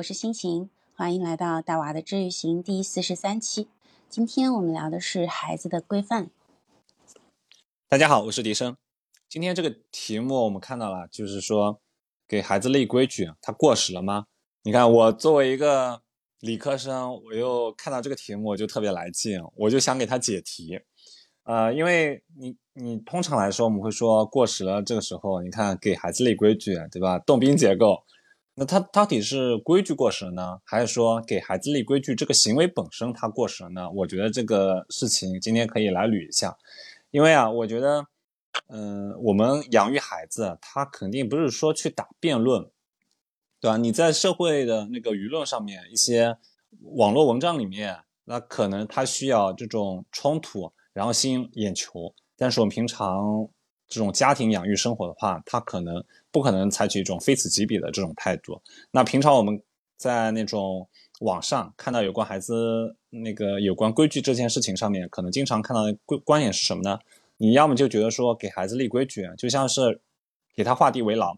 我是心情，欢迎来到大娃的治愈行第四十三期。今天我们聊的是孩子的规范。大家好，我是笛声。今天这个题目我们看到了，就是说给孩子立规矩，它过时了吗？你看，我作为一个理科生，我又看到这个题目，我就特别来劲，我就想给他解题。呃，因为你你通常来说，我们会说过时了，这个时候你看给孩子立规矩，对吧？动宾结构。那他到底是规矩过时呢，还是说给孩子立规矩这个行为本身它过时了呢？我觉得这个事情今天可以来捋一下，因为啊，我觉得，嗯，我们养育孩子，他肯定不是说去打辩论，对吧？你在社会的那个舆论上面，一些网络文章里面，那可能他需要这种冲突，然后吸引眼球，但是我们平常。这种家庭养育生活的话，他可能不可能采取一种非此即彼的这种态度。那平常我们在那种网上看到有关孩子那个有关规矩这件事情上面，可能经常看到的观观点是什么呢？你要么就觉得说给孩子立规矩，就像是给他画地为牢，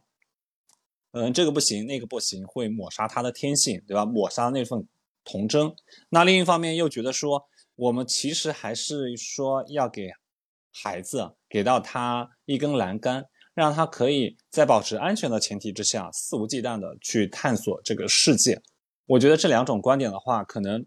嗯，这个不行，那个不行，会抹杀他的天性，对吧？抹杀那份童真。那另一方面又觉得说，我们其实还是说要给。孩子给到他一根栏杆，让他可以在保持安全的前提之下，肆无忌惮的去探索这个世界。我觉得这两种观点的话，可能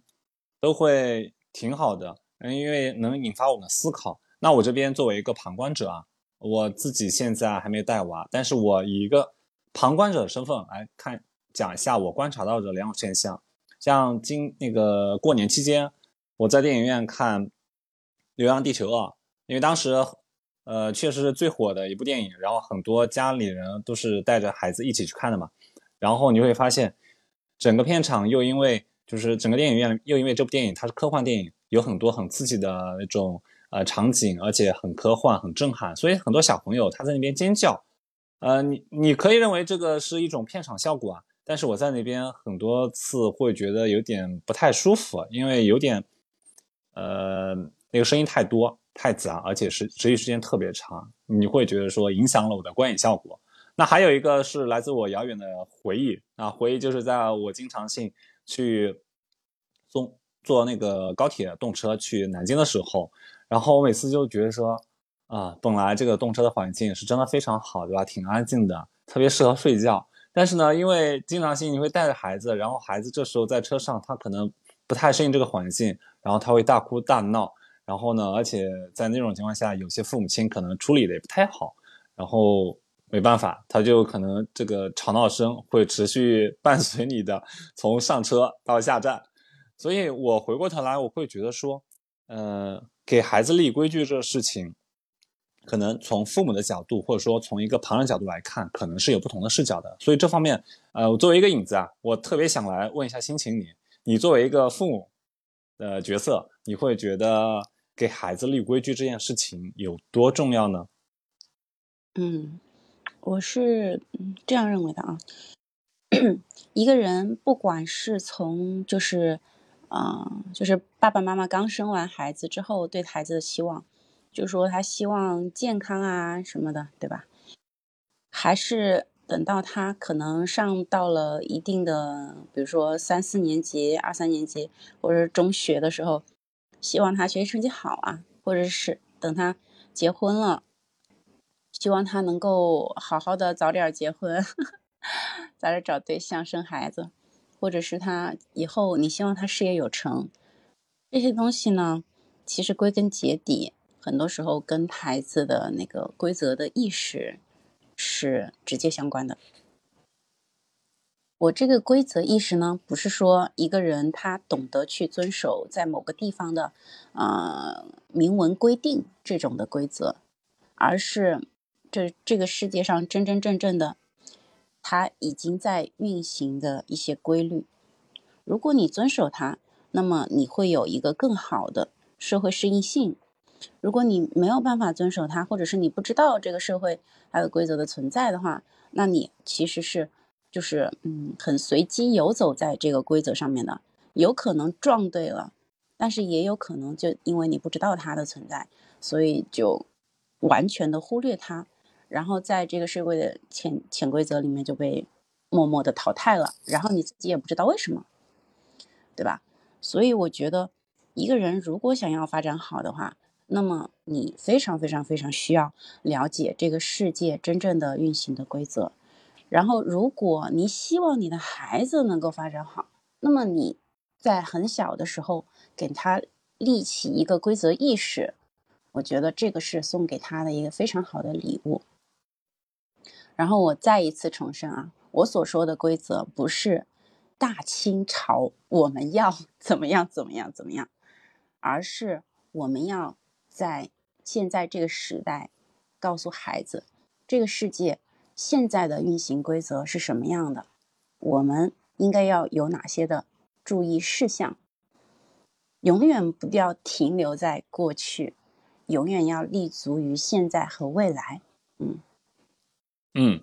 都会挺好的，嗯，因为能引发我们思考。那我这边作为一个旁观者啊，我自己现在还没带娃，但是我以一个旁观者的身份来看，讲一下我观察到的两种现象。像今那个过年期间，我在电影院看《流浪地球二》。因为当时，呃，确实是最火的一部电影，然后很多家里人都是带着孩子一起去看的嘛。然后你会发现，整个片场又因为就是整个电影院又因为这部电影它是科幻电影，有很多很刺激的那种呃场景，而且很科幻、很震撼，所以很多小朋友他在那边尖叫。呃，你你可以认为这个是一种片场效果啊，但是我在那边很多次会觉得有点不太舒服，因为有点，呃，那个声音太多。太杂，而且是持续时间特别长，你会觉得说影响了我的观影效果。那还有一个是来自我遥远的回忆啊，回忆就是在我经常性去坐坐那个高铁动车去南京的时候，然后我每次就觉得说啊，本来这个动车的环境是真的非常好，对吧？挺安静的，特别适合睡觉。但是呢，因为经常性你会带着孩子，然后孩子这时候在车上他可能不太适应这个环境，然后他会大哭大闹。然后呢，而且在那种情况下，有些父母亲可能处理的也不太好，然后没办法，他就可能这个吵闹声会持续伴随你的从上车到下站。所以我回过头来，我会觉得说，呃，给孩子立规矩这事情，可能从父母的角度，或者说从一个旁人角度来看，可能是有不同的视角的。所以这方面，呃，我作为一个影子啊，我特别想来问一下心情你，你作为一个父母的角色，你会觉得？给孩子立规矩这件事情有多重要呢？嗯，我是这样认为的啊。一个人不管是从就是，啊，就是爸爸妈妈刚生完孩子之后对孩子的期望，就说他希望健康啊什么的，对吧？还是等到他可能上到了一定的，比如说三四年级、二三年级或者中学的时候。希望他学习成绩好啊，或者是等他结婚了，希望他能够好好的早点结婚，早点找对象生孩子，或者是他以后你希望他事业有成，这些东西呢，其实归根结底，很多时候跟孩子的那个规则的意识是直接相关的。我这个规则意识呢，不是说一个人他懂得去遵守在某个地方的，呃，明文规定这种的规则，而是这这个世界上真真正正的，它已经在运行的一些规律。如果你遵守它，那么你会有一个更好的社会适应性。如果你没有办法遵守它，或者是你不知道这个社会还有规则的存在的话，那你其实是。就是嗯，很随机游走在这个规则上面的，有可能撞对了，但是也有可能就因为你不知道它的存在，所以就完全的忽略它，然后在这个社会的潜潜规则里面就被默默的淘汰了，然后你自己也不知道为什么，对吧？所以我觉得，一个人如果想要发展好的话，那么你非常非常非常需要了解这个世界真正的运行的规则。然后，如果你希望你的孩子能够发展好，那么你在很小的时候给他立起一个规则意识，我觉得这个是送给他的一个非常好的礼物。然后我再一次重申啊，我所说的规则不是大清朝我们要怎么样怎么样怎么样，而是我们要在现在这个时代告诉孩子，这个世界现在的运行规则是什么样的，我们应该要有哪些的注意事项，永远不要停留在过去，永远要立足于现在和未来。嗯。嗯，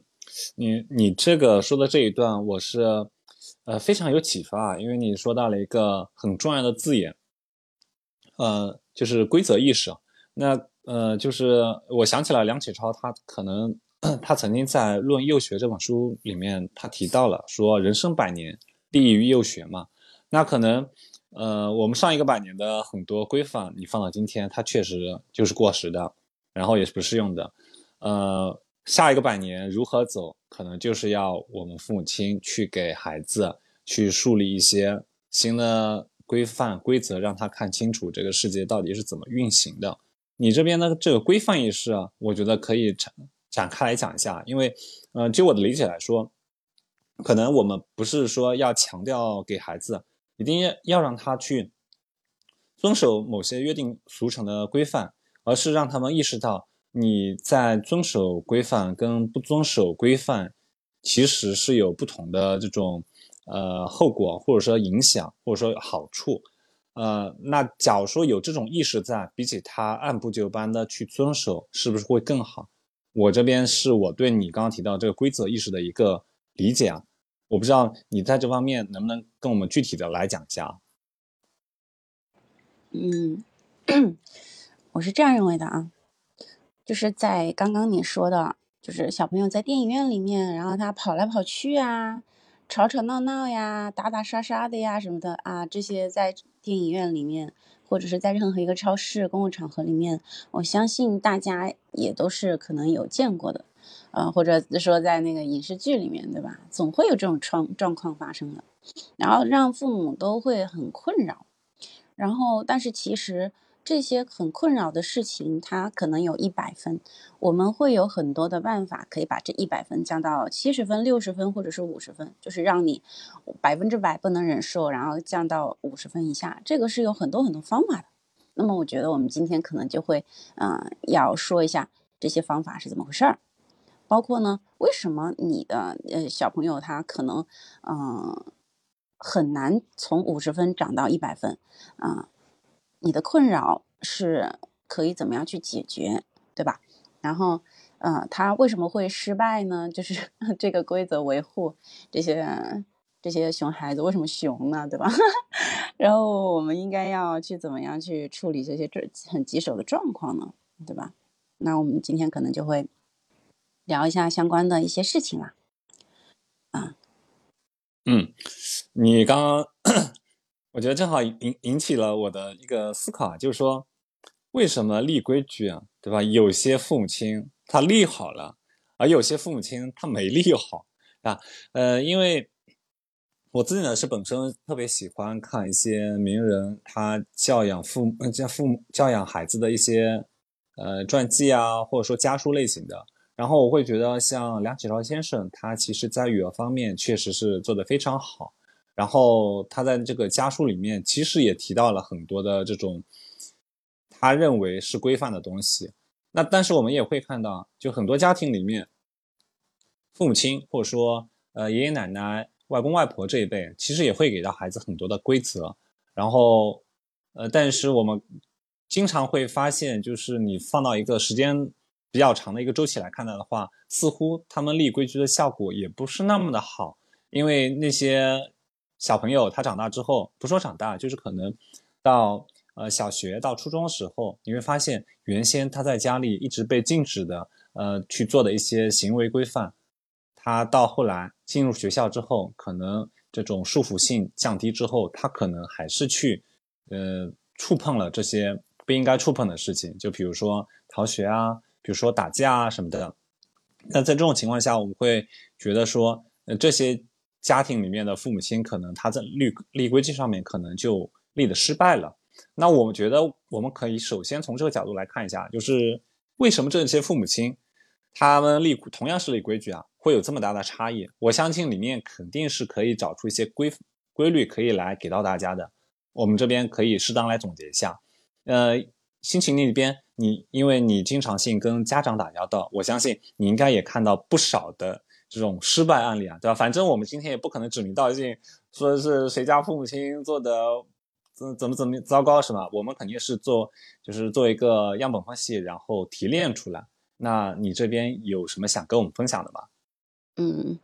你你这个说的这一段，我是呃非常有启发，因为你说到了一个很重要的字眼，呃，就是规则意识。那呃，就是我想起了梁启超，他可能 他曾经在《论幼学》这本书里面，他提到了说人生百年，利于幼学嘛。那可能呃，我们上一个百年的很多规范，你放到今天，它确实就是过时的，然后也是不适用的，呃。下一个百年如何走，可能就是要我们父母亲去给孩子去树立一些新的规范规则，让他看清楚这个世界到底是怎么运行的。你这边的这个规范意识啊，我觉得可以成展开来讲一下，因为，呃，就我的理解来说，可能我们不是说要强调给孩子一定要要让他去遵守某些约定俗成的规范，而是让他们意识到。你在遵守规范跟不遵守规范，其实是有不同的这种呃后果，或者说影响，或者说好处。呃，那假如说有这种意识在，比起他按部就班的去遵守，是不是会更好？我这边是我对你刚刚提到这个规则意识的一个理解啊，我不知道你在这方面能不能跟我们具体的来讲一下？嗯，我是这样认为的啊。就是在刚刚你说的，就是小朋友在电影院里面，然后他跑来跑去啊，吵吵闹闹呀，打打杀杀的呀什么的啊，这些在电影院里面，或者是在任何一个超市、公共场合里面，我相信大家也都是可能有见过的，呃，或者说在那个影视剧里面，对吧？总会有这种状状况发生的，然后让父母都会很困扰，然后但是其实。这些很困扰的事情，它可能有一百分，我们会有很多的办法可以把这一百分降到七十分、六十分或者是五十分，就是让你百分之百不能忍受，然后降到五十分以下。这个是有很多很多方法的。那么我觉得我们今天可能就会，嗯，要说一下这些方法是怎么回事儿，包括呢，为什么你的呃小朋友他可能嗯很难从五十分涨到一百分啊？你的困扰是可以怎么样去解决，对吧？然后，呃，他为什么会失败呢？就是 这个规则维护这些这些熊孩子为什么熊呢？对吧？然后我们应该要去怎么样去处理这些这很棘手的状况呢？对吧？那我们今天可能就会聊一下相关的一些事情啦。啊，嗯，你刚刚。我觉得正好引引起了我的一个思考，就是说，为什么立规矩啊，对吧？有些父母亲他立好了，而有些父母亲他没立好啊。呃，因为我自己呢是本身特别喜欢看一些名人他教养父教父母教养孩子的一些呃传记啊，或者说家书类型的。然后我会觉得，像梁启超先生，他其实在育儿方面确实是做得非常好。然后他在这个家书里面，其实也提到了很多的这种他认为是规范的东西。那但是我们也会看到，就很多家庭里面，父母亲或者说呃爷爷奶奶、外公外婆这一辈，其实也会给到孩子很多的规则。然后呃，但是我们经常会发现，就是你放到一个时间比较长的一个周期来看待的话，似乎他们立规矩的效果也不是那么的好，因为那些。小朋友他长大之后，不说长大，就是可能到呃小学到初中的时候，你会发现原先他在家里一直被禁止的呃去做的一些行为规范，他到后来进入学校之后，可能这种束缚性降低之后，他可能还是去，呃，触碰了这些不应该触碰的事情，就比如说逃学啊，比如说打架啊什么的。那在这种情况下，我们会觉得说，呃，这些家庭里面的父母亲可能他在立立规矩上面可能就立的失败了。那我们觉得，我们可以首先从这个角度来看一下，就是为什么这些父母亲他们立同样是立规矩啊，会有这么大的差异？我相信里面肯定是可以找出一些规规律可以来给到大家的。我们这边可以适当来总结一下。呃，心情那边，你因为你经常性跟家长打交道，我相信你应该也看到不少的这种失败案例啊，对吧？反正我们今天也不可能指名道姓，说是谁家父母亲做的。怎怎么怎么糟糕是吧？我们肯定是做，就是做一个样本分析，然后提炼出来。那你这边有什么想跟我们分享的吗？嗯，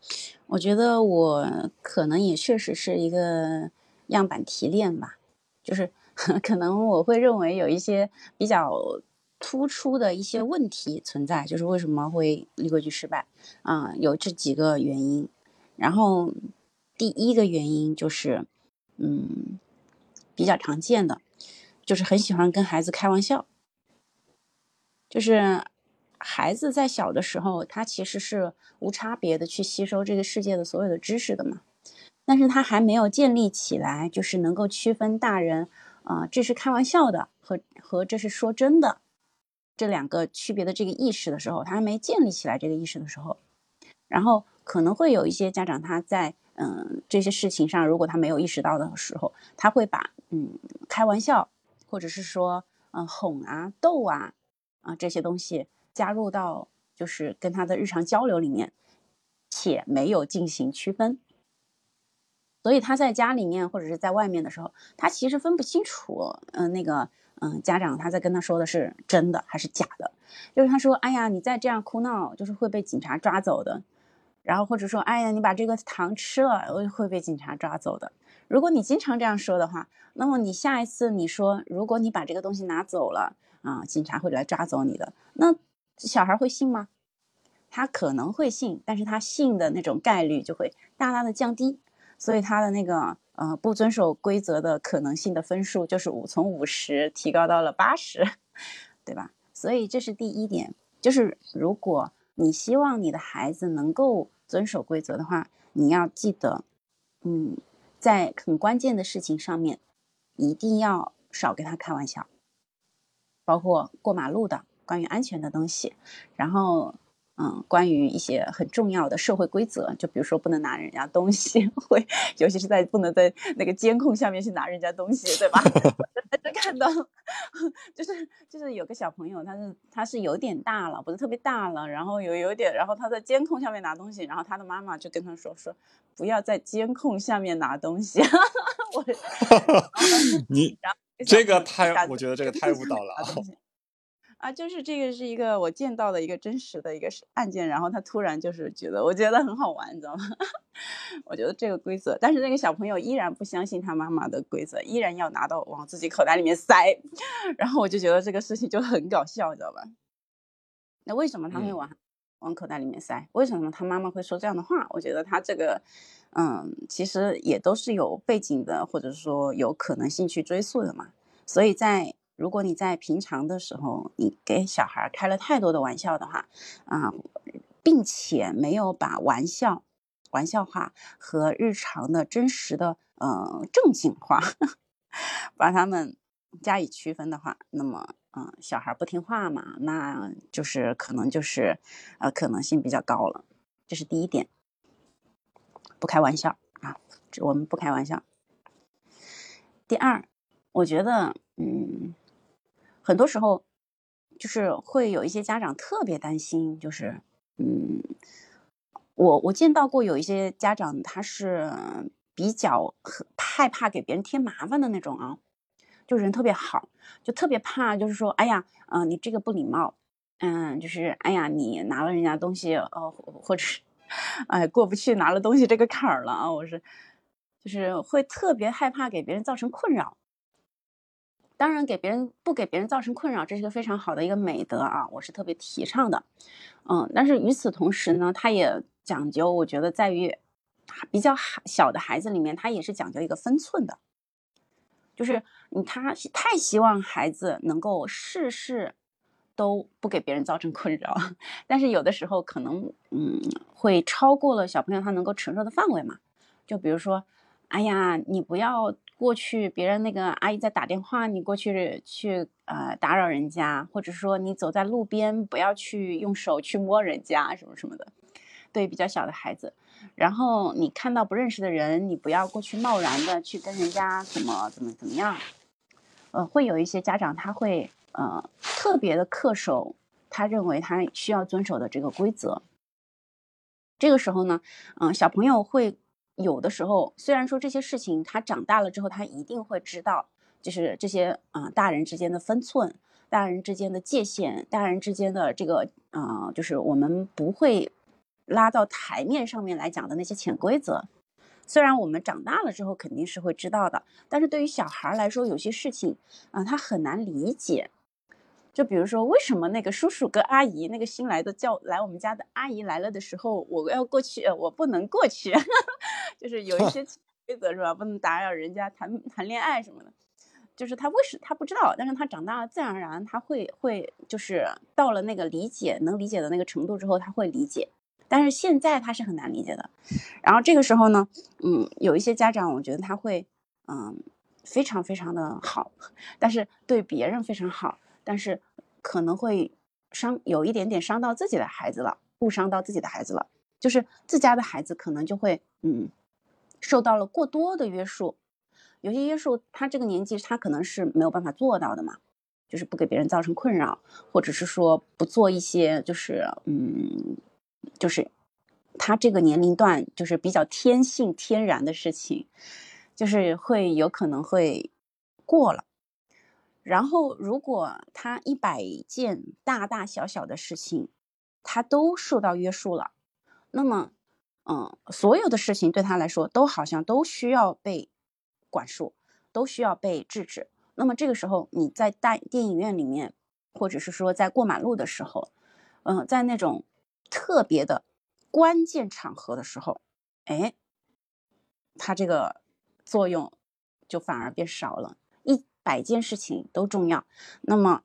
我觉得我可能也确实是一个样板提炼吧，就是 可能我会认为有一些比较突出的一些问题存在，就是为什么会立规矩失败啊？有这几个原因。然后第一个原因就是，嗯。比较常见的，就是很喜欢跟孩子开玩笑。就是孩子在小的时候，他其实是无差别的去吸收这个世界的所有的知识的嘛。但是他还没有建立起来，就是能够区分大人啊，这是开玩笑的和和这是说真的这两个区别的这个意识的时候，他还没建立起来这个意识的时候，然后可能会有一些家长他在。嗯，这些事情上，如果他没有意识到的时候，他会把嗯开玩笑，或者是说嗯哄啊逗啊啊这些东西加入到就是跟他的日常交流里面，且没有进行区分，所以他在家里面或者是在外面的时候，他其实分不清楚嗯那个嗯家长他在跟他说的是真的还是假的，就是他说哎呀你再这样哭闹，就是会被警察抓走的。然后或者说，哎呀，你把这个糖吃了，会被警察抓走的。如果你经常这样说的话，那么你下一次你说，如果你把这个东西拿走了啊，警察会来抓走你的，那小孩会信吗？他可能会信，但是他信的那种概率就会大大的降低，所以他的那个呃不遵守规则的可能性的分数就是五从五十提高到了八十，对吧？所以这是第一点，就是如果你希望你的孩子能够。遵守规则的话，你要记得，嗯，在很关键的事情上面，一定要少跟他开玩笑，包括过马路的关于安全的东西，然后。嗯，关于一些很重要的社会规则，就比如说不能拿人家东西，会尤其是在不能在那个监控下面去拿人家东西，对吧？就看到，就是就是有个小朋友，他是他是有点大了，不是特别大了，然后有有点，然后他在监控下面拿东西，然后他的妈妈就跟他说说，不要在监控下面拿东西。我，你这个太，我觉得这个太误导了。啊，就是这个是一个我见到的一个真实的一个案件，然后他突然就是觉得，我觉得很好玩，你知道吗？我觉得这个规则，但是那个小朋友依然不相信他妈妈的规则，依然要拿到往自己口袋里面塞，然后我就觉得这个事情就很搞笑，你知道吧？那为什么他会往往口袋里面塞？为什么他妈妈会说这样的话？我觉得他这个，嗯，其实也都是有背景的，或者说有可能性去追溯的嘛，所以在。如果你在平常的时候，你给小孩开了太多的玩笑的话，啊，并且没有把玩笑、玩笑话和日常的真实的呃正经话，把他们加以区分的话，那么，嗯，小孩不听话嘛，那就是可能就是呃可能性比较高了。这是第一点，不开玩笑啊，我们不开玩笑。第二，我觉得，嗯。很多时候，就是会有一些家长特别担心，就是，嗯，我我见到过有一些家长，他是比较害怕给别人添麻烦的那种啊，就人特别好，就特别怕，就是说，哎呀，嗯，你这个不礼貌，嗯，就是，哎呀，你拿了人家东西，呃，或者是，哎，过不去拿了东西这个坎儿了啊，我是，就是会特别害怕给别人造成困扰。当然，给别人不给别人造成困扰，这是个非常好的一个美德啊，我是特别提倡的。嗯，但是与此同时呢，他也讲究，我觉得在于比较小的孩子里面，他也是讲究一个分寸的，就是你他太希望孩子能够事事都不给别人造成困扰，但是有的时候可能嗯会超过了小朋友他能够承受的范围嘛，就比如说，哎呀，你不要。过去别人那个阿姨在打电话，你过去去呃打扰人家，或者说你走在路边不要去用手去摸人家什么什么的，对比较小的孩子，然后你看到不认识的人，你不要过去贸然的去跟人家怎么怎么怎么样，呃，会有一些家长他会呃特别的恪守他认为他需要遵守的这个规则，这个时候呢，嗯，小朋友会。有的时候，虽然说这些事情他长大了之后，他一定会知道，就是这些啊，大人之间的分寸，大人之间的界限，大人之间的这个啊，就是我们不会拉到台面上面来讲的那些潜规则。虽然我们长大了之后肯定是会知道的，但是对于小孩来说，有些事情啊，他很难理解。就比如说，为什么那个叔叔跟阿姨，那个新来的叫来我们家的阿姨来了的时候，我要过去，我不能过去，就是有一些 规则是吧？不能打扰人家谈谈恋爱什么的。就是他为什他不知道，但是他长大了，自然而然他会会就是到了那个理解能理解的那个程度之后，他会理解。但是现在他是很难理解的。然后这个时候呢，嗯，有一些家长，我觉得他会嗯非常非常的好，但是对别人非常好，但是。可能会伤有一点点伤到自己的孩子了，误伤到自己的孩子了，就是自家的孩子可能就会嗯受到了过多的约束，有些约束他这个年纪他可能是没有办法做到的嘛，就是不给别人造成困扰，或者是说不做一些就是嗯就是他这个年龄段就是比较天性天然的事情，就是会有可能会过了。然后，如果他一百件大大小小的事情，他都受到约束了，那么，嗯，所有的事情对他来说都好像都需要被管束，都需要被制止。那么这个时候，你在大电影院里面，或者是说在过马路的时候，嗯，在那种特别的关键场合的时候，哎，他这个作用就反而变少了。百件事情都重要，那么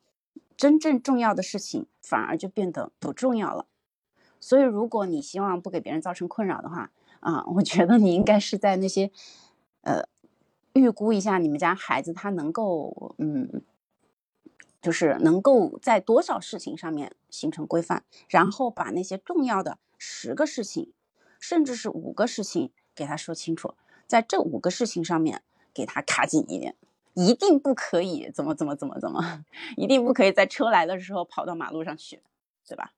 真正重要的事情反而就变得不重要了。所以，如果你希望不给别人造成困扰的话，啊，我觉得你应该是在那些，呃，预估一下你们家孩子他能够，嗯，就是能够在多少事情上面形成规范，然后把那些重要的十个事情，甚至是五个事情给他说清楚，在这五个事情上面给他卡紧一点。一定不可以怎么怎么怎么怎么，一定不可以在车来的时候跑到马路上去，对吧？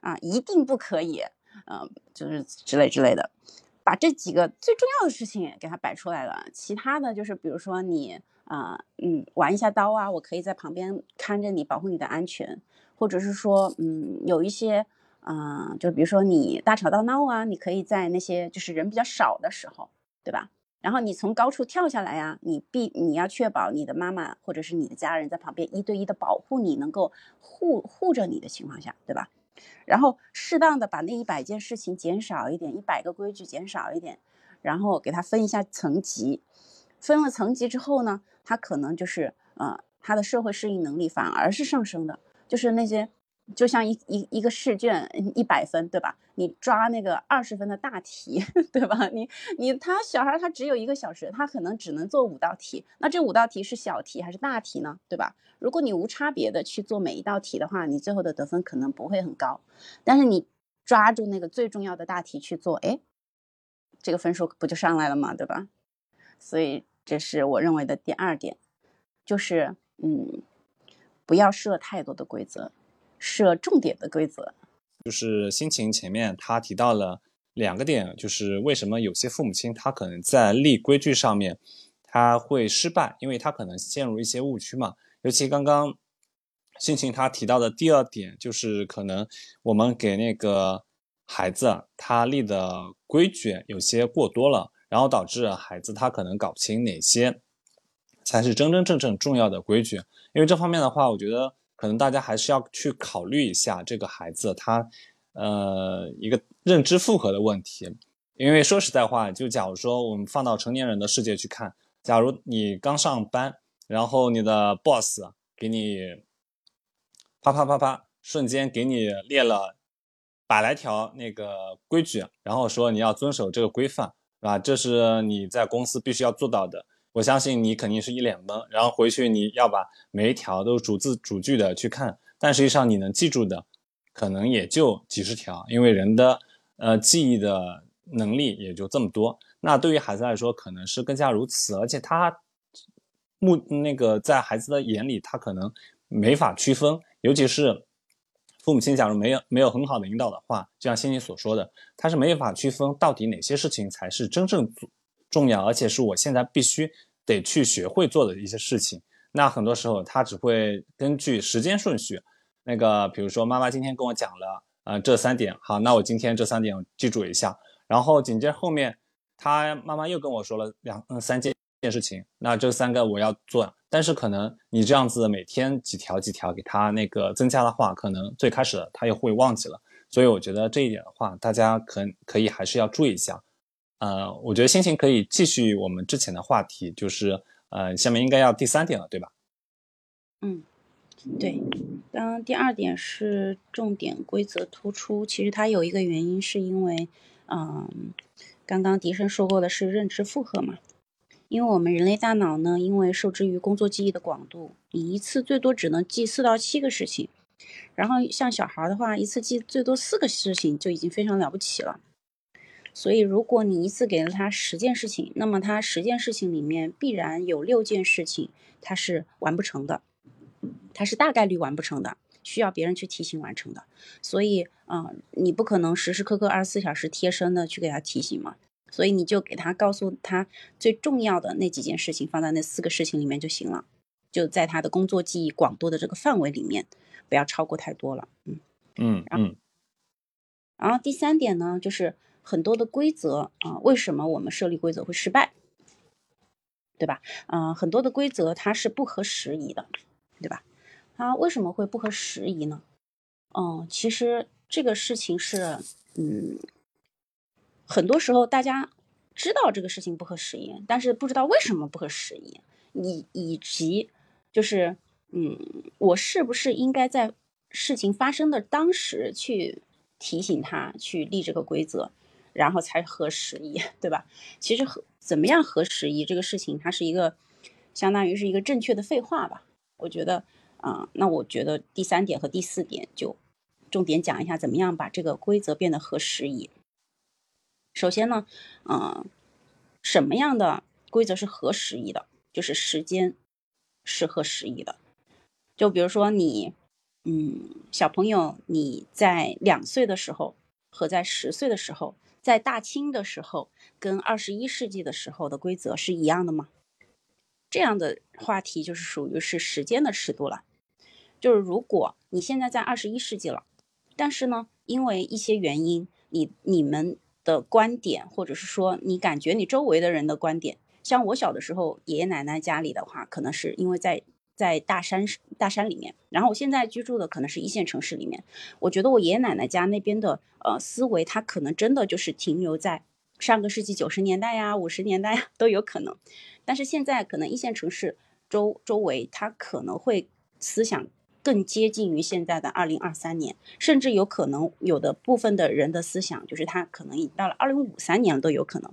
啊，一定不可以，嗯，就是之类之类的，把这几个最重要的事情给他摆出来了。其他的就是，比如说你啊，嗯，玩一下刀啊，我可以在旁边看着你，保护你的安全，或者是说，嗯，有一些，啊，就比如说你大吵大闹啊，你可以在那些就是人比较少的时候，对吧？然后你从高处跳下来呀，你必你要确保你的妈妈或者是你的家人在旁边一对一的保护你，能够护护着你的情况下，对吧？然后适当的把那一百件事情减少一点，一百个规矩减少一点，然后给他分一下层级，分了层级之后呢，他可能就是呃，他的社会适应能力反而是上升的，就是那些。就像一一一个试卷一百分，对吧？你抓那个二十分的大题，对吧？你你他小孩他只有一个小时，他可能只能做五道题。那这五道题是小题还是大题呢？对吧？如果你无差别的去做每一道题的话，你最后的得分可能不会很高。但是你抓住那个最重要的大题去做，哎，这个分数不就上来了吗？对吧？所以这是我认为的第二点，就是嗯，不要设太多的规则。设重点的规则，就是心情前面他提到了两个点，就是为什么有些父母亲他可能在立规矩上面他会失败，因为他可能陷入一些误区嘛。尤其刚刚心情他提到的第二点，就是可能我们给那个孩子他立的规矩有些过多了，然后导致孩子他可能搞不清哪些才是真真正正重要的规矩。因为这方面的话，我觉得可能大家还是要去考虑一下这个孩子他呃一个认知负荷的问题。因为说实在话，就假如说我们放到成年人的世界去看，假如你刚上班，然后你的 boss 给你啪啪啪啪，瞬间给你列了百来条那个规矩，然后说你要遵守这个规范，是吧？这是你在公司必须要做到的。我相信你肯定是一脸懵，然后回去你要把每一条都逐字逐句的去看，但实际上你能记住的可能也就几十条，因为人的呃记忆的。能力也就这么多，那对于孩子来说可能是更加如此，而且他目那个在孩子的眼里，他可能没法区分，尤其是父母亲假如没有没有很好的引导的话，就像欣欣所说的，他是没法区分到底哪些事情才是真正重要，而且是我现在必须得去学会做的一些事情。那很多时候他只会根据时间顺序，那个比如说妈妈今天跟我讲了，呃这三点，好，那我今天这三点记住一下。然后紧接着后面，他妈妈又跟我说了两嗯三件件事情，那这三个我要做，但是可能你这样子每天几条几条给他那个增加的话，可能最开始他又会忘记了，所以我觉得这一点的话，大家可可以还是要注意一下。呃，我觉得心情可以继续我们之前的话题，就是呃下面应该要第三点了，对吧？嗯，对。当第二点是重点规则突出，其实它有一个原因是因为。嗯，刚刚迪生说过的是认知负荷嘛？因为我们人类大脑呢，因为受制于工作记忆的广度，你一次最多只能记四到七个事情。然后像小孩的话，一次记最多四个事情就已经非常了不起了。所以如果你一次给了他十件事情，那么他十件事情里面必然有六件事情他是完不成的，他是大概率完不成的。需要别人去提醒完成的，所以啊，你不可能时时刻刻二十四小时贴身的去给他提醒嘛，所以你就给他告诉他最重要的那几件事情放在那四个事情里面就行了，就在他的工作记忆广度的这个范围里面，不要超过太多了。嗯嗯嗯。然后第三点呢，就是很多的规则啊，为什么我们设立规则会失败？对吧？嗯，很多的规则它是不合时宜的，对吧？它为什么会不合时宜呢？嗯，其实这个事情是，嗯，很多时候大家知道这个事情不合时宜，但是不知道为什么不合时宜，以以及就是，嗯，我是不是应该在事情发生的当时去提醒他去立这个规则，然后才合时宜，对吧？其实合怎么样合时宜这个事情，它是一个相当于是一个正确的废话吧？我觉得。啊，那我觉得第三点和第四点就重点讲一下，怎么样把这个规则变得合时宜。首先呢，嗯，什么样的规则是合时宜的？就是时间是合时宜的。就比如说你，嗯，小朋友你在两岁的时候和在十岁的时候，在大清的时候跟二十一世纪的时候的规则是一样的吗？这样的话题就是属于是时间的尺度了。就是如果你现在在二十一世纪了，但是呢，因为一些原因，你你们的观点，或者是说你感觉你周围的人的观点，像我小的时候，爷爷奶奶家里的话，可能是因为在在大山大山里面，然后我现在居住的可能是一线城市里面，我觉得我爷爷奶奶家那边的呃思维，他可能真的就是停留在上个世纪九十年代呀、五十年代呀 都有可能，但是现在可能一线城市周周围，他可能会思想。更接近于现在的二零二三年，甚至有可能有的部分的人的思想，就是他可能已到了二零五三年了都有可能。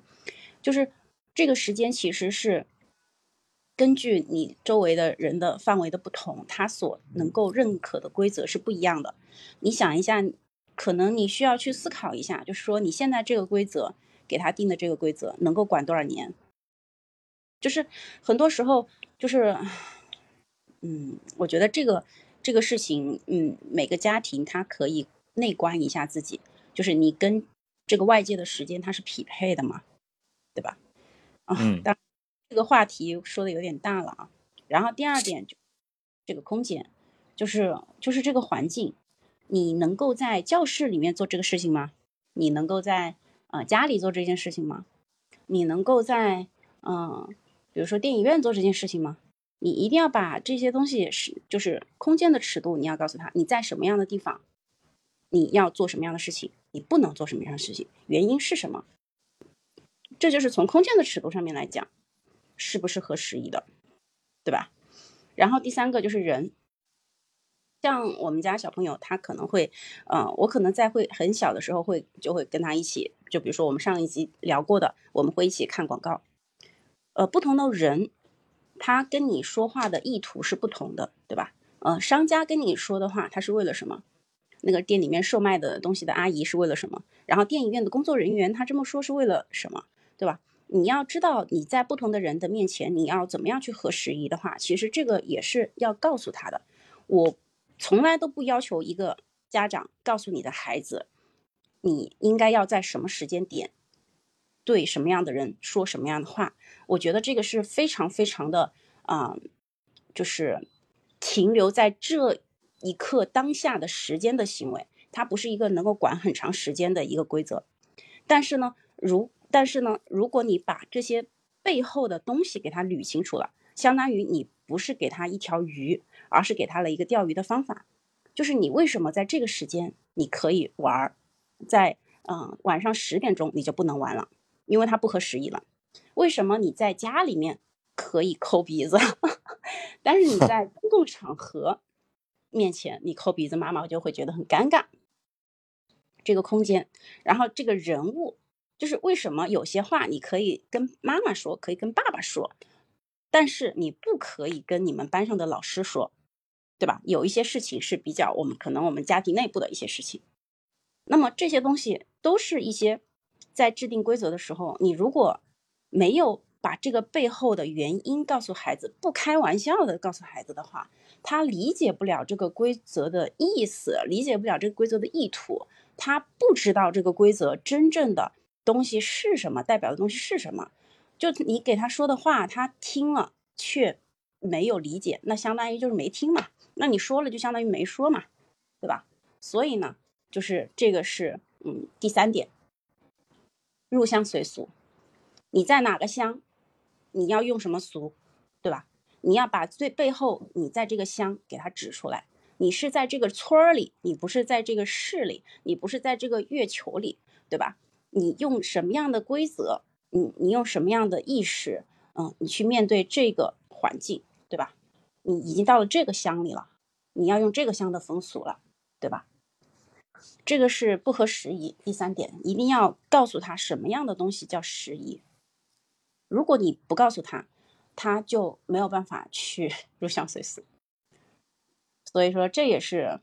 就是这个时间其实是根据你周围的人的范围的不同，他所能够认可的规则是不一样的。你想一下，可能你需要去思考一下，就是说你现在这个规则给他定的这个规则能够管多少年？就是很多时候就是，嗯，我觉得这个。这个事情，嗯，每个家庭他可以内观一下自己，就是你跟这个外界的时间它是匹配的嘛，对吧？嗯，当这个话题说的有点大了啊。然后第二点就这个空间，就是就是这个环境，你能够在教室里面做这个事情吗？你能够在呃家里做这件事情吗？你能够在嗯比如说电影院做这件事情吗？你一定要把这些东西是就是空间的尺度，你要告诉他你在什么样的地方，你要做什么样的事情，你不能做什么样的事情，原因是什么？这就是从空间的尺度上面来讲，适不适合时宜的，对吧？然后第三个就是人，像我们家小朋友，他可能会，呃，我可能在会很小的时候会就会跟他一起，就比如说我们上一集聊过的，我们会一起看广告，呃，不同的人，他跟你说话的意图是不同的，对吧？呃，商家跟你说的话，他是为了什么？那个店里面售卖的东西的阿姨是为了什么？然后电影院的工作人员他这么说是为了什么？对吧？你要知道你在不同的人的面前，你要怎么样去合时宜的话，其实这个也是要告诉他的。我从来都不要求一个家长告诉你的孩子，你应该要在什么时间点对什么样的人说什么样的话。我觉得这个是非常非常的啊，就是停留在这一刻当下的时间的行为，它不是一个能够管很长时间的一个规则。但是呢，如但是呢，如果你把这些背后的东西给他捋清楚了，相当于你不是给他一条鱼，而是给他了一个钓鱼的方法。就是你为什么在这个时间你可以玩，在嗯晚上十点钟你就不能玩了，因为它不合时宜了。为什么你在家里面可以抠鼻子，但是你 在公共场合面前你抠鼻子，妈妈就会觉得很尴尬。这个空间，然后这个人物。就是为什么有些话你可以跟妈妈说，可以跟爸爸说，但是你不可以跟你们班上的老师说，对吧？有一些事情是比较我们可能我们家庭内部的一些事情，那么这些东西都是一些在制定规则的时候，你如果没有把这个背后的原因告诉孩子，不开玩笑的告诉孩子的话，他理解不了这个规则的意思，理解不了这个规则的意图，他不知道这个规则真正的。东西是什么？代表的东西是什么？就你给他说的话，他听了却没有理解，那相当于就是没听嘛。那你说了就相当于没说嘛，对吧？所以呢，就是这个是嗯第三点，入乡随俗。你在哪个乡，你要用什么俗，对吧？你要把最背后你在这个乡给他指出来。你是在这个村儿里，你不是在这个市里，你不是在这个月球里，对吧？你用什么样的规则？你你用什么样的意识？嗯，你去面对这个环境，对吧？你已经到了这个乡里了，你要用这个乡的风俗了，对吧？这个是不合时宜。第三点，一定要告诉他什么样的东西叫时宜。如果你不告诉他，他就没有办法去 入乡随俗。所以说，这也是。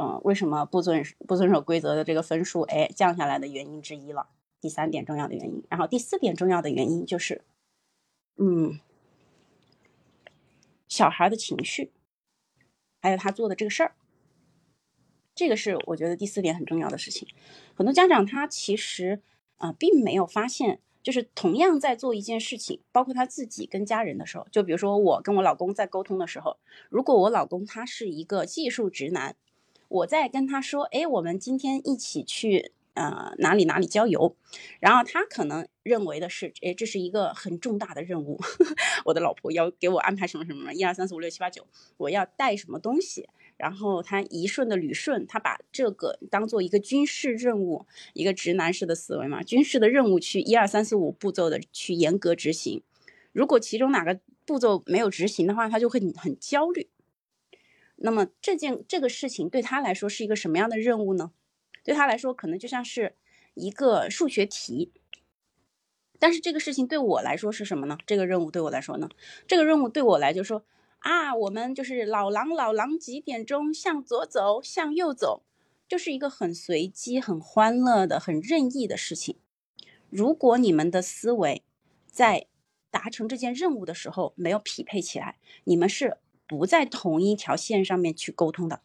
嗯，为什么不遵不遵守规则的这个分数哎降下来的原因之一了？第三点重要的原因，然后第四点重要的原因就是，嗯，小孩的情绪，还有他做的这个事儿，这个是我觉得第四点很重要的事情。很多家长他其实啊并没有发现，就是同样在做一件事情，包括他自己跟家人的时候，就比如说我跟我老公在沟通的时候，如果我老公他是一个技术直男。我在跟他说，哎，我们今天一起去呃哪里哪里郊游，然后他可能认为的是，哎，这是一个很重大的任务，我的老婆要给我安排什么什么，一二三四五六七八九，我要带什么东西，然后他一顺的捋顺，他把这个当做一个军事任务，一个直男式的思维嘛，军事的任务去一二三四五步骤的去严格执行，如果其中哪个步骤没有执行的话，他就会很焦虑。那么这件这个事情对他来说是一个什么样的任务呢？对他来说，可能就像是一个数学题。但是这个事情对我来说是什么呢？这个任务对我来说呢？这个任务对我来就说啊，我们就是老狼老狼几点钟向左走，向右走，就是一个很随机、很欢乐的、很任意的事情。如果你们的思维在达成这件任务的时候没有匹配起来，你们是。不在同一条线上面去沟通的，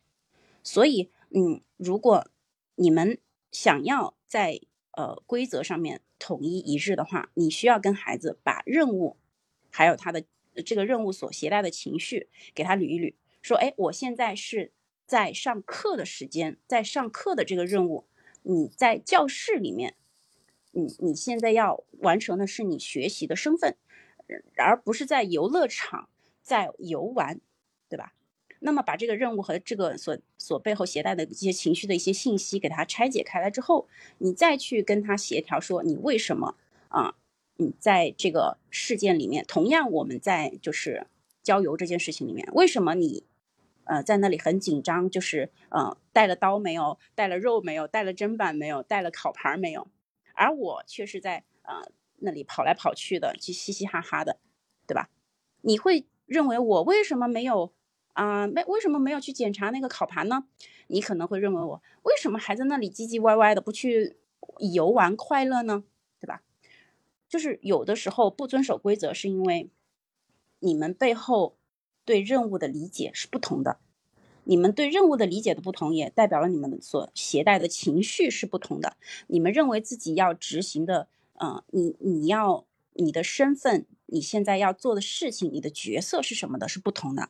所以，嗯，如果你们想要在呃规则上面统一一致的话，你需要跟孩子把任务，还有他的这个任务所携带的情绪给他捋一捋，说，哎，我现在是在上课的时间，在上课的这个任务，你在教室里面，你你现在要完成的是你学习的身份。而不是在游乐场在游玩，对吧？那么把这个任务和这个所所背后携带的一些情绪的一些信息给它拆解开来之后，你再去跟他协调说你为什么啊？你在这个事件里面，同样我们在就是郊游这件事情里面，为什么你呃在那里很紧张？就是呃带了刀没有？带了肉没有？带了砧板没有？带了烤盘没有？而我却是在呃那里跑来跑去的，去嘻嘻哈哈的，对吧？你会认为我为什么没有？啊，没为什么没有去检查那个烤盘呢？你可能会认为我为什么还在那里唧唧歪歪的不去游玩快乐呢？对吧？就是有的时候不遵守规则，是因为你们背后对任务的理解是不同的。你们对任务的理解的不同，也代表了你们所携带的情绪是不同的。你们认为自己要执行的，嗯，你你要你的身份，你现在要做的事情，你的角色是什么的，是不同的。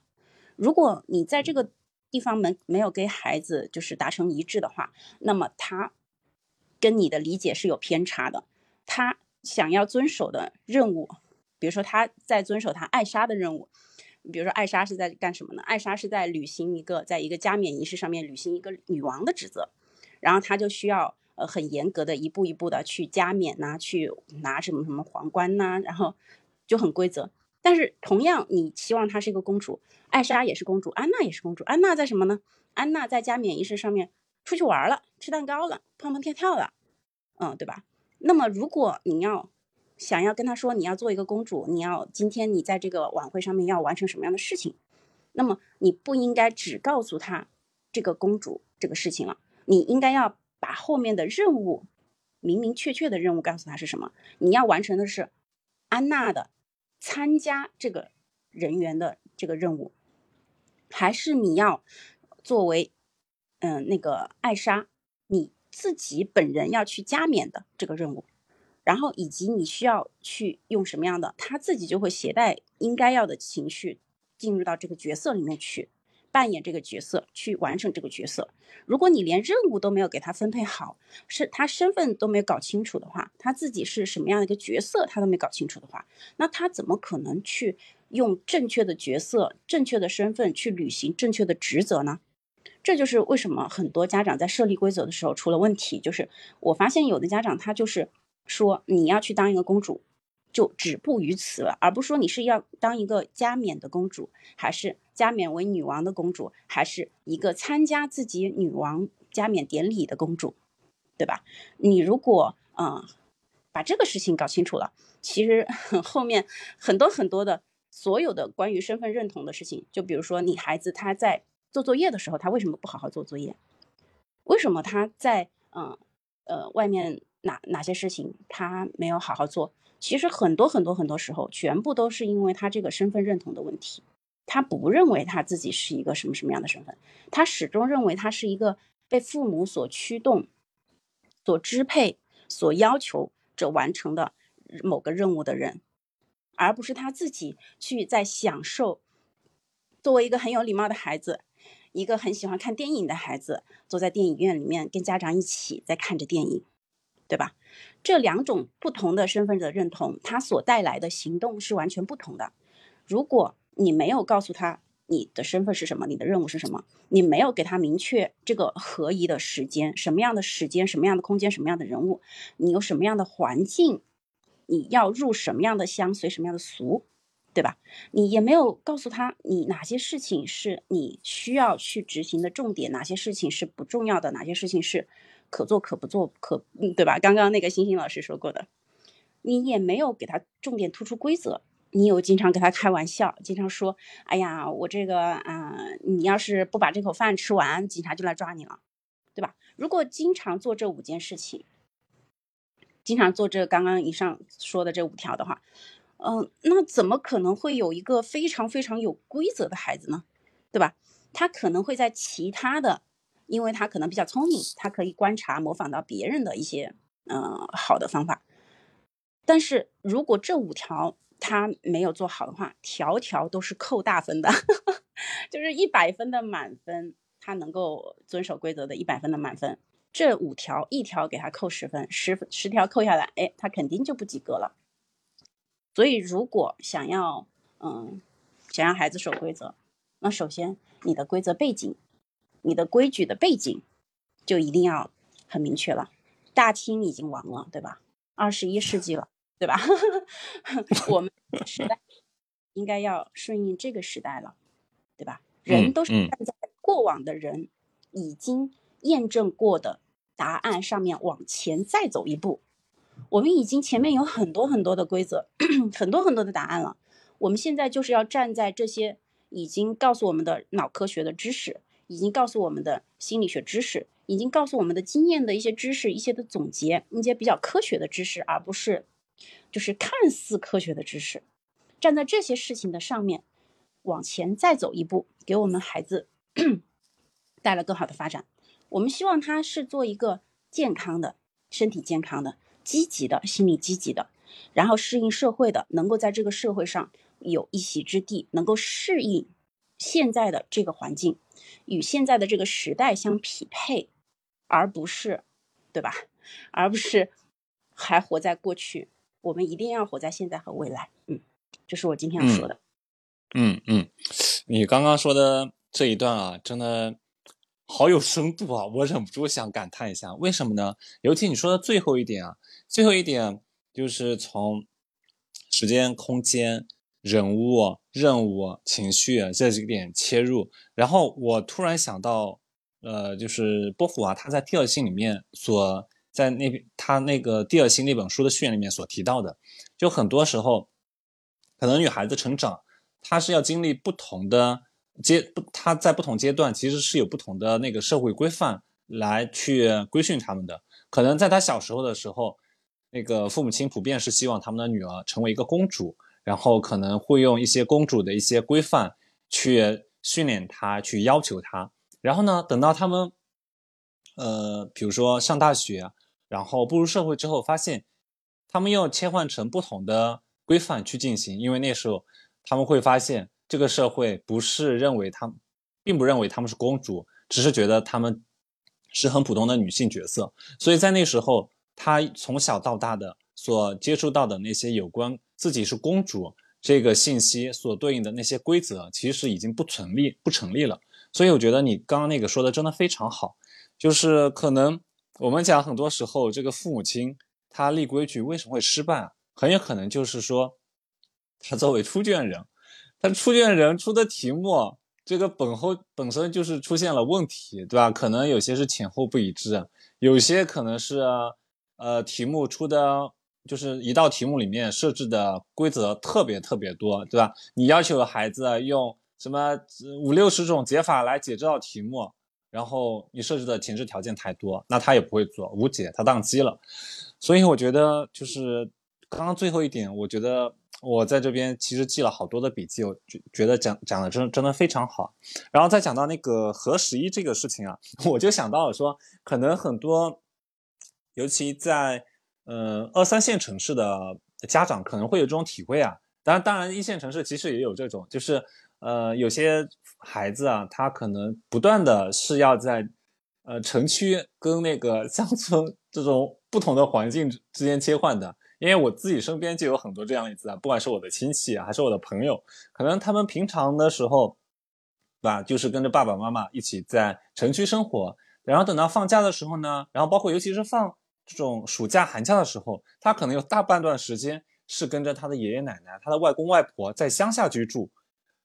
如果你在这个地方没没有跟孩子就是达成一致的话，那么他跟你的理解是有偏差的。他想要遵守的任务，比如说他在遵守他艾莎的任务，比如说艾莎是在干什么呢？艾莎是在履行一个在一个加冕仪式上面履行一个女王的职责，然后他就需要呃很严格的一步一步的去加冕呐，去拿什么什么皇冠呐，然后就很规则。但是同样，你希望她是一个公主，艾莎也是公主，安娜也是公主。安娜在什么呢？安娜在加冕仪式上面出去玩了，吃蛋糕了，蹦蹦跳跳了，嗯，对吧？那么如果你要想要跟她说你要做一个公主，你要今天你在这个晚会上面要完成什么样的事情，那么你不应该只告诉她这个公主这个事情了，你应该要把后面的任务明明确确的任务告诉她是什么，你要完成的是安娜的。参加这个人员的这个任务，还是你要作为嗯那个艾莎你自己本人要去加冕的这个任务，然后以及你需要去用什么样的，他自己就会携带应该要的情绪进入到这个角色里面去。扮演这个角色，去完成这个角色。如果你连任务都没有给他分配好，是他身份都没有搞清楚的话，他自己是什么样的一个角色，他都没搞清楚的话，那他怎么可能去用正确的角色、正确的身份去履行正确的职责呢？这就是为什么很多家长在设立规则的时候出了问题。就是我发现有的家长他就是说你要去当一个公主。就止步于此了，而不是说你是要当一个加冕的公主，还是加冕为女王的公主，还是一个参加自己女王加冕典礼的公主，对吧？你如果嗯把这个事情搞清楚了，其实后面很多很多的所有的关于身份认同的事情，就比如说你孩子他在做作业的时候，他为什么不好好做作业？为什么他在嗯呃外面哪哪些事情他没有好好做？其实很多很多很多时候，全部都是因为他这个身份认同的问题。他不认为他自己是一个什么什么样的身份，他始终认为他是一个被父母所驱动、所支配、所要求着完成的某个任务的人，而不是他自己去在享受。作为一个很有礼貌的孩子，一个很喜欢看电影的孩子，坐在电影院里面跟家长一起在看着电影。对吧？这两种不同的身份的认同，它所带来的行动是完全不同的。如果你没有告诉他你的身份是什么，你的任务是什么，你没有给他明确这个合宜的时间，什么样的时间，什么样的空间，什么样的人物，你有什么样的环境，你要入什么样的乡，随什么样的俗，对吧？你也没有告诉他你哪些事情是你需要去执行的重点，哪些事情是不重要的，哪些事情是。可做可不做，可，对吧？刚刚那个星星老师说过的，你也没有给他重点突出规则，你有经常跟他开玩笑，经常说：“哎呀，我这个啊，你要是不把这口饭吃完，警察就来抓你了，对吧？”如果经常做这五件事情，经常做这刚刚以上说的这五条的话，嗯，那怎么可能会有一个非常非常有规则的孩子呢？对吧？他可能会在其他的。因为他可能比较聪明，他可以观察、模仿到别人的一些嗯好的方法。但是如果这五条他没有做好的话，条条都是扣大分的，就是一百分的满分，他能够遵守规则的一百分的满分，这五条一条给他扣十分，十十条扣下来，哎，他肯定就不及格了。所以如果想要嗯想让孩子守规则，那首先你的规则背景，你的规矩的背景就一定要很明确了。大清已经亡了，对吧？二十一世纪了，对吧？我们时代应该要顺应这个时代了，对吧？人都是站在过往的人已经验证过的答案上面往前再走一步。我们已经前面有很多很多的规则，很多很多的答案了。我们现在就是要站在这些已经告诉我们的脑科学的知识，已经告诉我们的心理学知识。已经告诉我们的经验的一些知识，一些的总结，一些比较科学的知识，而不是就是看似科学的知识。站在这些事情的上面，往前再走一步，给我们孩子 带来更好的发展。我们希望他是做一个健康的、身体健康的、积极的、心理积极的，然后适应社会的，能够在这个社会上有一席之地，能够适应现在的这个环境，与现在的这个时代相匹配。而不是，对吧？而不是还活在过去。我们一定要活在现在和未来。嗯，这是我今天要说的。嗯嗯，你刚刚说的这一段啊，真的好有深度啊！我忍不住想感叹一下，为什么呢？尤其你说的最后一点啊，最后一点就是从时间、空间、人物、任务、情绪这几个点切入，然后我突然想到。呃，就是波伏娃他在《第二性》里面所在那他那个《第二性》那本书的序言里面所提到的，就很多时候，可能女孩子成长，她是要经历不同的阶不，她在不同阶段其实是有不同的那个社会规范来去规训他们的。可能在她小时候的时候，那个父母亲普遍是希望他们的女儿成为一个公主，然后可能会用一些公主的一些规范去训练她，去要求她。然后呢？等到他们，呃，比如说上大学，然后步入社会之后，发现他们要切换成不同的规范去进行，因为那时候他们会发现这个社会不是认为他，并不认为他们是公主，只是觉得他们是很普通的女性角色。所以在那时候，他从小到大的所接触到的那些有关自己是公主这个信息所对应的那些规则，其实已经不成立、不成立了。所以我觉得你刚刚那个说的真的非常好，就是可能我们讲很多时候这个父母亲他立规矩为什么会失败啊，很有可能就是说他作为出卷人，他出卷人出的题目这个本后本身就是出现了问题，对吧？可能有些是前后不一致，有些可能是呃题目出的就是一道题目里面设置的规则特别特别多，对吧？你要求孩子用。什么五六十种解法来解这道题目，然后你设置的前置条件太多，那他也不会做，无解，他宕机了。所以我觉得就是刚刚最后一点，我觉得我在这边其实记了好多的笔记，我觉觉得讲讲的真真的非常好。然后再讲到那个核十一这个事情啊，我就想到了说，可能很多，尤其在呃二三线城市的家长可能会有这种体会啊。当然，当然一线城市其实也有这种，就是。呃，有些孩子啊，他可能不断的是要在，呃，城区跟那个乡村这种不同的环境之间切换的。因为我自己身边就有很多这样例子啊，不管是我的亲戚还是我的朋友，可能他们平常的时候，对吧，就是跟着爸爸妈妈一起在城区生活，然后等到放假的时候呢，然后包括尤其是放这种暑假、寒假的时候，他可能有大半段时间是跟着他的爷爷奶奶、他的外公外婆在乡下居住。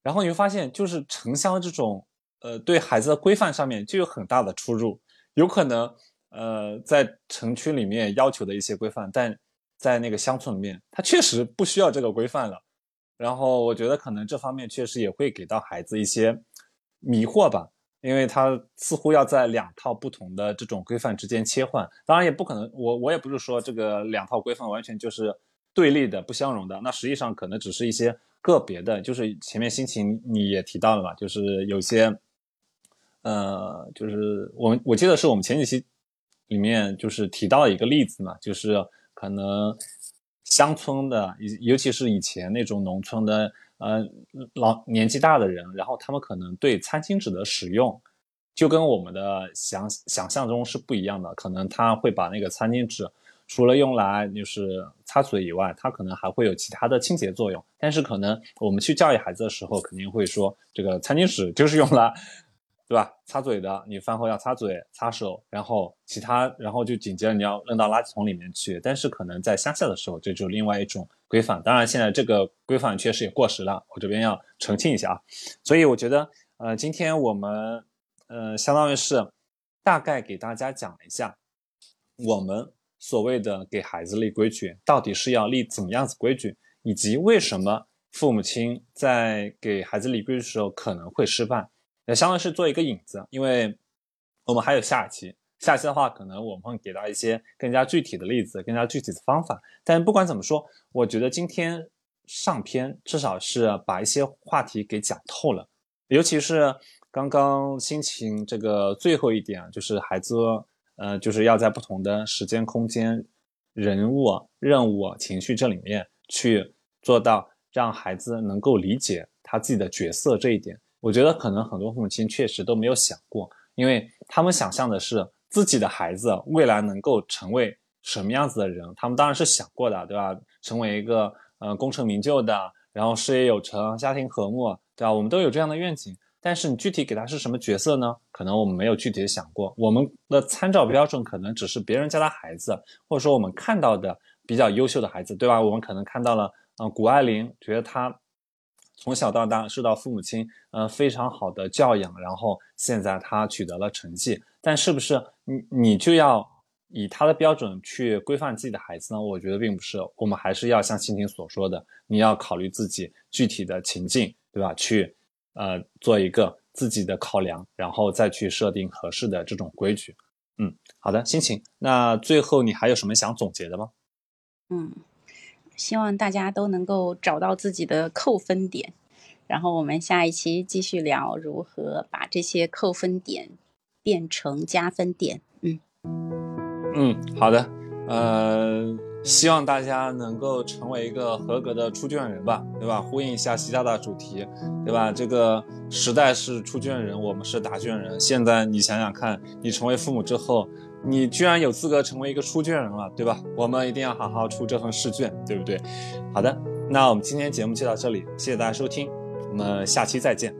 然后你会发现，就是城乡这种，呃，对孩子的规范上面就有很大的出入。有可能，呃，在城区里面要求的一些规范，但在那个乡村里面，他确实不需要这个规范了。然后我觉得可能这方面确实也会给到孩子一些迷惑吧，因为他似乎要在两套不同的这种规范之间切换。当然也不可能，我我也不是说这个两套规范完全就是对立的、不相容的。那实际上可能只是一些。个别的，就是前面心情你也提到了嘛，就是有些，呃，就是我我记得是我们前几期里面就是提到一个例子嘛，就是可能乡村的，尤其是以前那种农村的，呃，老年纪大的人，然后他们可能对餐巾纸的使用，就跟我们的想想象中是不一样的，可能他会把那个餐巾纸除了用来就是擦嘴以外，它可能还会有其他的清洁作用。但是可能我们去教育孩子的时候，肯定会说这个餐巾纸就是用来，对吧？擦嘴的，你饭后要擦嘴、擦手，然后其他，然后就紧接着你要扔到垃圾桶里面去。但是可能在乡下的时候，这就是另外一种规范。当然，现在这个规范确实也过时了，我这边要澄清一下啊。所以我觉得，呃，今天我们，呃，相当于是大概给大家讲了一下我们。所谓的给孩子立规矩，到底是要立怎么样子规矩，以及为什么父母亲在给孩子立规矩的时候可能会失败，也相当于是做一个引子。因为我们还有下期，下期的话可能我们会给到一些更加具体的例子，更加具体的方法。但不管怎么说，我觉得今天上篇至少是把一些话题给讲透了，尤其是刚刚心情这个最后一点，就是孩子。呃，就是要在不同的时间、空间、人物、任务、情绪这里面去做到让孩子能够理解他自己的角色这一点。我觉得可能很多父母亲确实都没有想过，因为他们想象的是自己的孩子未来能够成为什么样子的人，他们当然是想过的，对吧？成为一个呃功成名就的，然后事业有成、家庭和睦，对吧？我们都有这样的愿景。但是你具体给他是什么角色呢？可能我们没有具体的想过，我们的参照标准可能只是别人家的孩子，或者说我们看到的比较优秀的孩子，对吧？我们可能看到了，嗯，谷爱凌，觉得她从小到大受到父母亲，嗯，非常好的教养，然后现在她取得了成绩。但是不是你你就要以他的标准去规范自己的孩子呢？我觉得并不是，我们还是要像心情所说的，你要考虑自己具体的情境，对吧？去。呃，做一个自己的考量，然后再去设定合适的这种规矩。嗯，好的，心情。那最后你还有什么想总结的吗？嗯，希望大家都能够找到自己的扣分点，然后我们下一期继续聊如何把这些扣分点变成加分点。嗯嗯，好的，呃。希望大家能够成为一个合格的出卷人吧，对吧？呼应一下习大大主题，对吧？这个时代是出卷人，我们是答卷人。现在你想想看，你成为父母之后，你居然有资格成为一个出卷人了，对吧？我们一定要好好出这份试卷，对不对？好的，那我们今天节目就到这里，谢谢大家收听，我们下期再见。